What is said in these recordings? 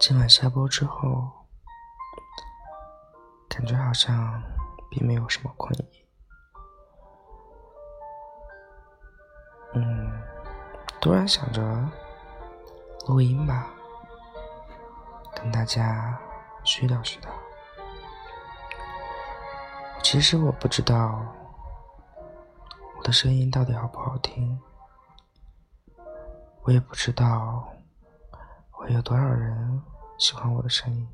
今晚下播之后，感觉好像并没有什么困意。嗯，突然想着录音吧，跟大家絮叨絮叨。其实我不知道我的声音到底好不好听，我也不知道有多少人喜欢我的声音。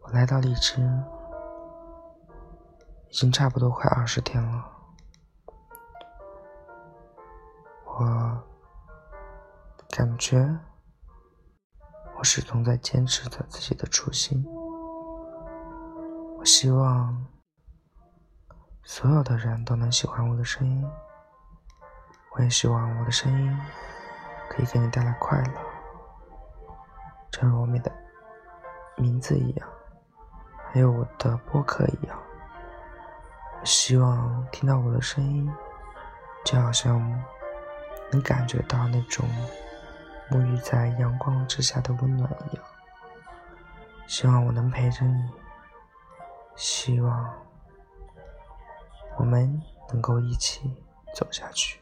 我来到荔枝已经差不多快二十天了。我感觉我始终在坚持着自己的初心。我希望所有的人都能喜欢我的声音。我也希望我的声音可以给你带来快乐，正如我们的名字一样，还有我的播客一样。希望听到我的声音，就好像……能感觉到那种沐浴在阳光之下的温暖一样，希望我能陪着你，希望我们能够一起走下去。